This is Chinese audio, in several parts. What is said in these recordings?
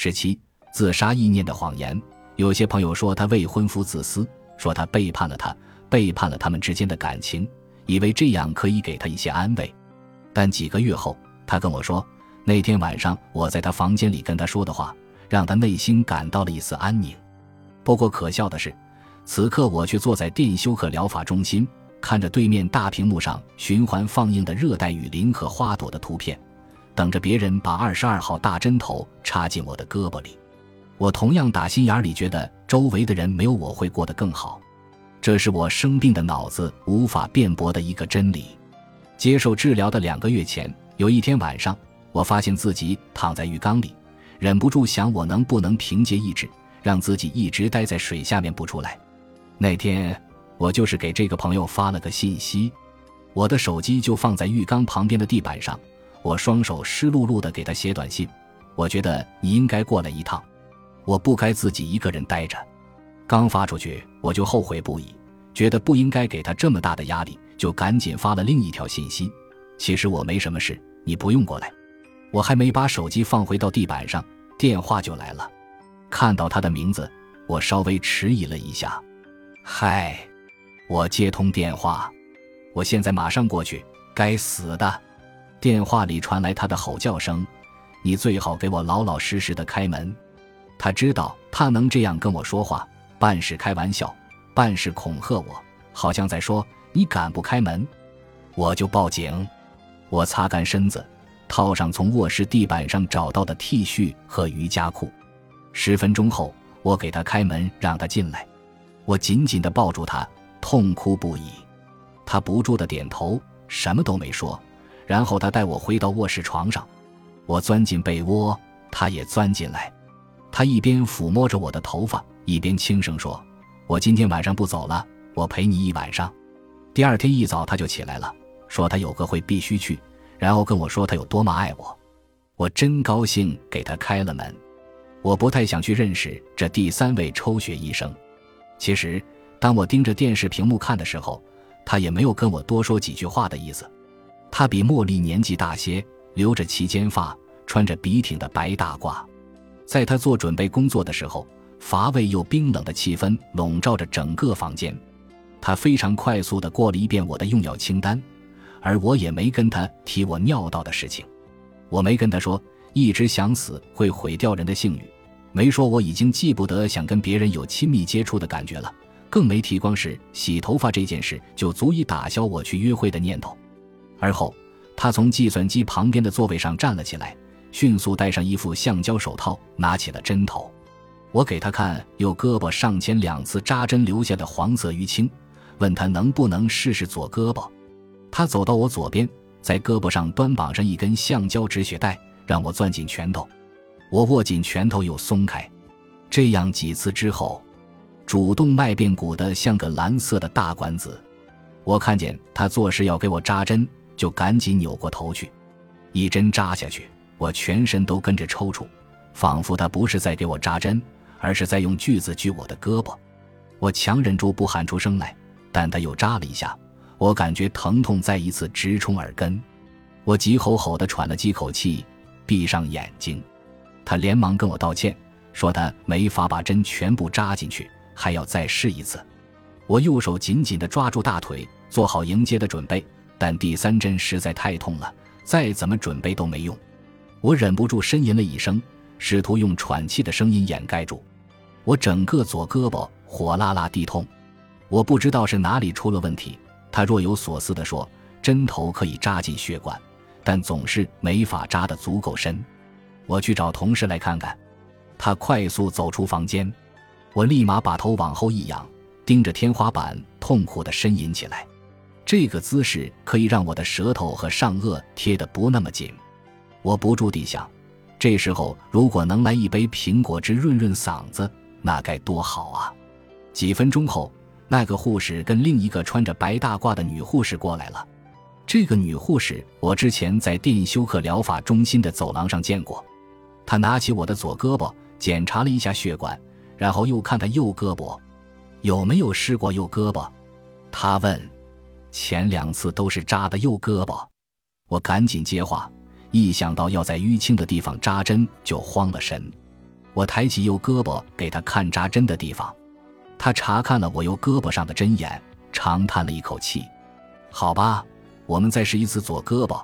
十七，自杀意念的谎言。有些朋友说他未婚夫自私，说他背叛了他，背叛了他们之间的感情，以为这样可以给他一些安慰。但几个月后，他跟我说，那天晚上我在他房间里跟他说的话，让他内心感到了一丝安宁。不过可笑的是，此刻我却坐在电休克疗法中心，看着对面大屏幕上循环放映的热带雨林和花朵的图片，等着别人把二十二号大针头插进我的胳膊里。我同样打心眼里觉得周围的人没有我会过得更好，这是我生病的脑子无法辩驳的一个真理。接受治疗的两个月前，有一天晚上，我发现自己躺在浴缸里，忍不住想我能不能凭借意志让自己一直待在水下面不出来。那天我就是给这个朋友发了个信息，我的手机就放在浴缸旁边的地板上，我双手湿漉漉的给他写短信。我觉得你应该过来一趟。我不该自己一个人待着，刚发出去我就后悔不已，觉得不应该给他这么大的压力，就赶紧发了另一条信息。其实我没什么事，你不用过来。我还没把手机放回到地板上，电话就来了。看到他的名字，我稍微迟疑了一下。嗨，我接通电话，我现在马上过去。该死的！电话里传来他的吼叫声：“你最好给我老老实实的开门。”他知道他能这样跟我说话，半是开玩笑，半是恐吓我，好像在说：“你敢不开门，我就报警。”我擦干身子，套上从卧室地板上找到的 T 恤和瑜伽裤。十分钟后，我给他开门，让他进来。我紧紧地抱住他，痛哭不已。他不住地点头，什么都没说。然后他带我回到卧室床上，我钻进被窝，他也钻进来。他一边抚摸着我的头发，一边轻声说：“我今天晚上不走了，我陪你一晚上。”第二天一早他就起来了，说他有个会必须去，然后跟我说他有多么爱我。我真高兴，给他开了门。我不太想去认识这第三位抽血医生。其实，当我盯着电视屏幕看的时候，他也没有跟我多说几句话的意思。他比茉莉年纪大些，留着齐肩发，穿着笔挺的白大褂。在他做准备工作的时候，乏味又冰冷的气氛笼罩着整个房间。他非常快速地过了一遍我的用药清单，而我也没跟他提我尿道的事情。我没跟他说一直想死会毁掉人的性欲，没说我已经记不得想跟别人有亲密接触的感觉了，更没提光是洗头发这件事就足以打消我去约会的念头。而后，他从计算机旁边的座位上站了起来。迅速戴上一副橡胶手套，拿起了针头。我给他看右胳膊上前两次扎针留下的黄色淤青，问他能不能试试左胳膊。他走到我左边，在胳膊上端绑上一根橡胶止血带，让我攥紧拳头。我握紧拳头又松开，这样几次之后，主动脉变鼓得像个蓝色的大管子。我看见他做事要给我扎针，就赶紧扭过头去，一针扎下去。我全身都跟着抽搐，仿佛他不是在给我扎针，而是在用锯子锯我的胳膊。我强忍住不喊出声来，但他又扎了一下，我感觉疼痛再一次直冲耳根。我急吼吼地喘了几口气，闭上眼睛。他连忙跟我道歉，说他没法把针全部扎进去，还要再试一次。我右手紧紧地抓住大腿，做好迎接的准备，但第三针实在太痛了，再怎么准备都没用。我忍不住呻吟了一声，试图用喘气的声音掩盖住。我整个左胳膊火辣辣地痛，我不知道是哪里出了问题。他若有所思地说：“针头可以扎进血管，但总是没法扎得足够深。”我去找同事来看看。他快速走出房间，我立马把头往后一仰，盯着天花板，痛苦地呻吟起来。这个姿势可以让我的舌头和上颚贴得不那么紧。我不住地想，这时候如果能来一杯苹果汁润润嗓子，那该多好啊！几分钟后，那个护士跟另一个穿着白大褂的女护士过来了。这个女护士我之前在电休克疗法中心的走廊上见过。她拿起我的左胳膊，检查了一下血管，然后又看看右胳膊，有没有试过右胳膊？她问。前两次都是扎的右胳膊。我赶紧接话。一想到要在淤青的地方扎针，就慌了神。我抬起右胳膊给他看扎针的地方，他查看了我右胳膊上的针眼，长叹了一口气。好吧，我们再试一次左胳膊。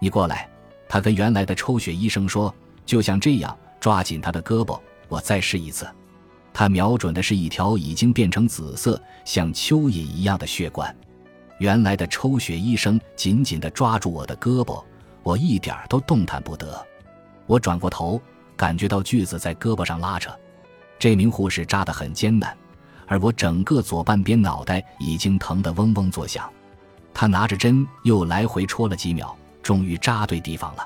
你过来。他跟原来的抽血医生说：“就像这样，抓紧他的胳膊。”我再试一次。他瞄准的是一条已经变成紫色、像蚯蚓一样的血管。原来的抽血医生紧紧地抓住我的胳膊，我一点都动弹不得。我转过头，感觉到锯子在胳膊上拉扯。这名护士扎得很艰难，而我整个左半边脑袋已经疼得嗡嗡作响。他拿着针又来回戳了几秒。终于扎对地方了，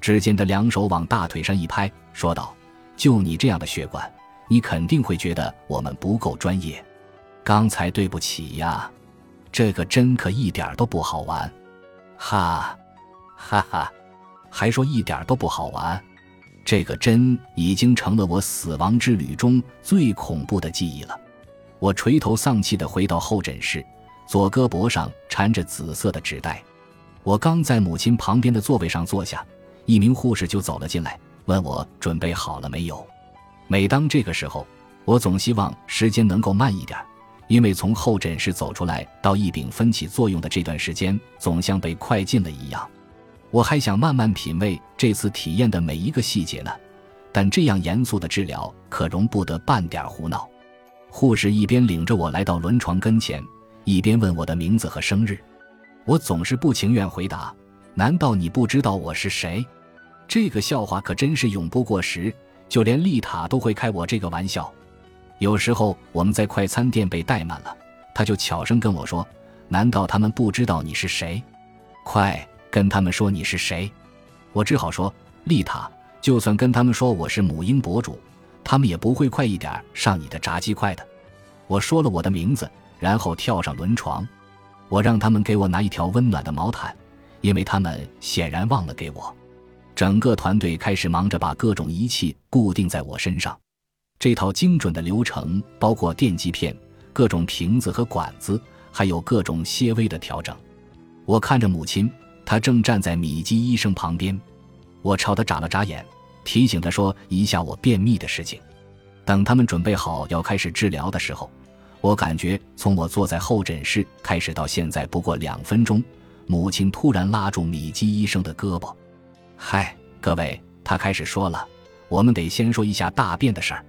只见他两手往大腿上一拍，说道：“就你这样的血管，你肯定会觉得我们不够专业。刚才对不起呀，这个针可一点都不好玩。”哈，哈哈，还说一点都不好玩？这个针已经成了我死亡之旅中最恐怖的记忆了。我垂头丧气地回到候诊室，左胳膊上缠着紫色的纸袋。我刚在母亲旁边的座位上坐下，一名护士就走了进来，问我准备好了没有。每当这个时候，我总希望时间能够慢一点，因为从候诊室走出来到异丙分起作用的这段时间，总像被快进了一样。我还想慢慢品味这次体验的每一个细节呢，但这样严肃的治疗可容不得半点胡闹。护士一边领着我来到轮床跟前，一边问我的名字和生日。我总是不情愿回答：“难道你不知道我是谁？”这个笑话可真是永不过时，就连丽塔都会开我这个玩笑。有时候我们在快餐店被怠慢了，他就悄声跟我说：“难道他们不知道你是谁？快跟他们说你是谁。”我只好说：“丽塔，就算跟他们说我是母婴博主，他们也不会快一点上你的炸鸡块的。”我说了我的名字，然后跳上轮床。我让他们给我拿一条温暖的毛毯，因为他们显然忘了给我。整个团队开始忙着把各种仪器固定在我身上。这套精准的流程包括电极片、各种瓶子和管子，还有各种些微的调整。我看着母亲，她正站在米基医生旁边。我朝他眨了眨眼，提醒他说一下我便秘的事情。等他们准备好要开始治疗的时候。我感觉从我坐在候诊室开始到现在不过两分钟，母亲突然拉住米基医生的胳膊。嗨，各位，他开始说了，我们得先说一下大便的事儿。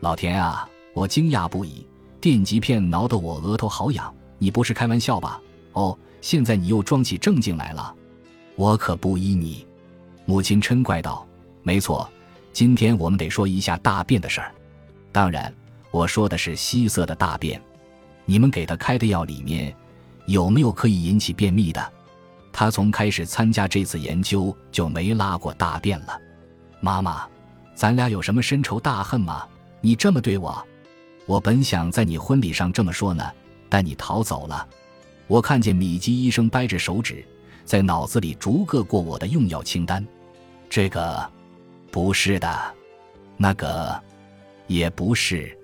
老田啊，我惊讶不已，电极片挠得我额头好痒，你不是开玩笑吧？哦，现在你又装起正经来了，我可不依你。母亲嗔怪道：“没错，今天我们得说一下大便的事儿，当然。”我说的是稀色的大便，你们给他开的药里面有没有可以引起便秘的？他从开始参加这次研究就没拉过大便了。妈妈，咱俩有什么深仇大恨吗？你这么对我，我本想在你婚礼上这么说呢，但你逃走了。我看见米基医生掰着手指，在脑子里逐个过我的用药清单。这个不是的，那个也不是。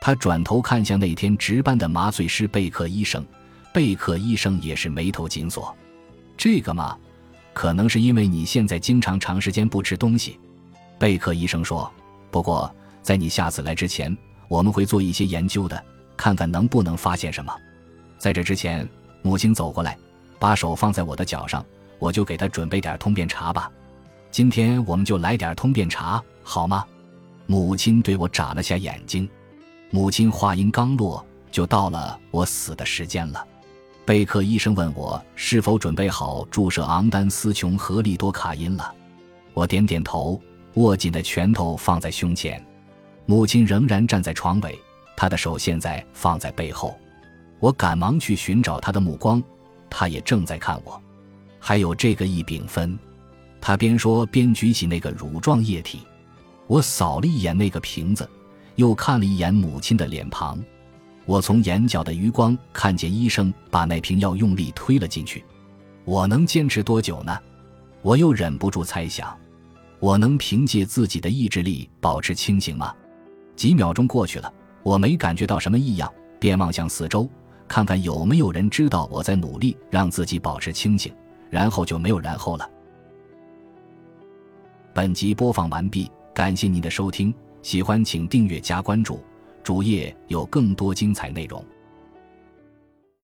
他转头看向那天值班的麻醉师贝克医生，贝克医生也是眉头紧锁。这个嘛，可能是因为你现在经常长时间不吃东西。贝克医生说：“不过在你下次来之前，我们会做一些研究的，看看能不能发现什么。”在这之前，母亲走过来，把手放在我的脚上，我就给她准备点通便茶吧。今天我们就来点通便茶，好吗？母亲对我眨了下眼睛。母亲话音刚落，就到了我死的时间了。贝克医生问我是否准备好注射昂丹司琼和利多卡因了。我点点头，握紧的拳头放在胸前。母亲仍然站在床尾，她的手现在放在背后。我赶忙去寻找她的目光，她也正在看我。还有这个异丙酚，她边说边举起那个乳状液体。我扫了一眼那个瓶子。又看了一眼母亲的脸庞，我从眼角的余光看见医生把那瓶药用力推了进去。我能坚持多久呢？我又忍不住猜想，我能凭借自己的意志力保持清醒吗？几秒钟过去了，我没感觉到什么异样，便望向四周，看看有没有人知道我在努力让自己保持清醒。然后就没有然后了。本集播放完毕。感谢您的收听，喜欢请订阅加关注，主页有更多精彩内容。